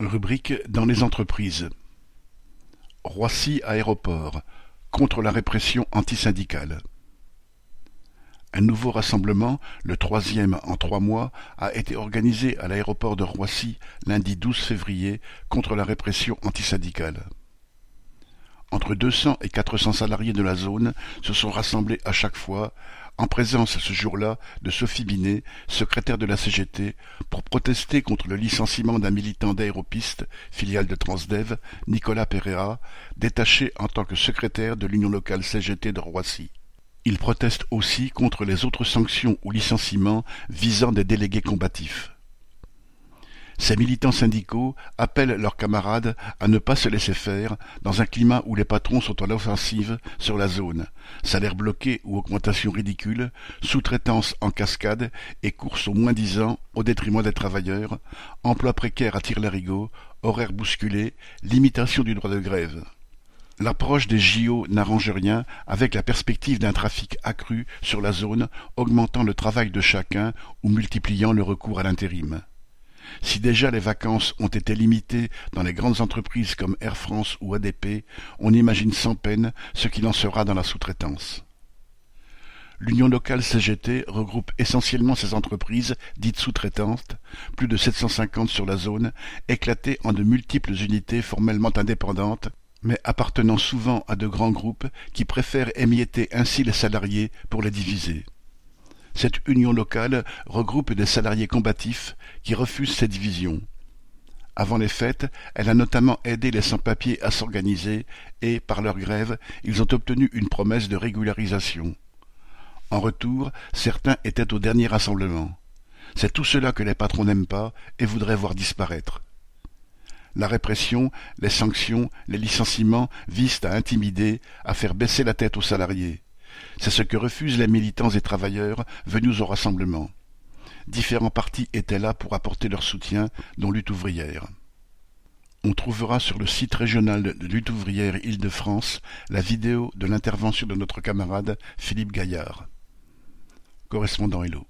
Rubrique dans les entreprises. Roissy Aéroport contre la répression antisyndicale. Un nouveau rassemblement, le troisième en trois mois, a été organisé à l'aéroport de Roissy lundi 12 février contre la répression antisyndicale. Entre deux cents et quatre cents salariés de la zone se sont rassemblés à chaque fois, en présence ce jour-là de Sophie Binet, secrétaire de la CGT, pour protester contre le licenciement d'un militant d'Aéropiste, filiale de Transdev, Nicolas Pereira, détaché en tant que secrétaire de l'Union locale CGT de Roissy. Il proteste aussi contre les autres sanctions ou licenciements visant des délégués combatifs. Ces militants syndicaux appellent leurs camarades à ne pas se laisser faire dans un climat où les patrons sont en offensive sur la zone, salaires bloqués ou augmentation ridicule, sous-traitance en cascade et course au moins-disant au détriment des travailleurs, emploi précaire à tire-larigot, horaires bousculés, limitation du droit de grève. L'approche des JO n'arrange rien avec la perspective d'un trafic accru sur la zone, augmentant le travail de chacun ou multipliant le recours à l'intérim. Si déjà les vacances ont été limitées dans les grandes entreprises comme Air France ou ADP, on imagine sans peine ce qu'il en sera dans la sous-traitance. L'Union locale CGT regroupe essentiellement ces entreprises dites sous-traitantes, plus de 750 sur la zone, éclatées en de multiples unités formellement indépendantes, mais appartenant souvent à de grands groupes qui préfèrent émietter ainsi les salariés pour les diviser. Cette union locale regroupe des salariés combatifs qui refusent ces divisions. Avant les fêtes, elle a notamment aidé les sans-papiers à s'organiser et, par leur grève, ils ont obtenu une promesse de régularisation. En retour, certains étaient au dernier rassemblement. C'est tout cela que les patrons n'aiment pas et voudraient voir disparaître. La répression, les sanctions, les licenciements visent à intimider, à faire baisser la tête aux salariés. C'est ce que refusent les militants et travailleurs venus au rassemblement. Différents partis étaient là pour apporter leur soutien, dont Lutte ouvrière. On trouvera sur le site régional de Lutte ouvrière Île-de-France la vidéo de l'intervention de notre camarade Philippe Gaillard. Correspondant Hello.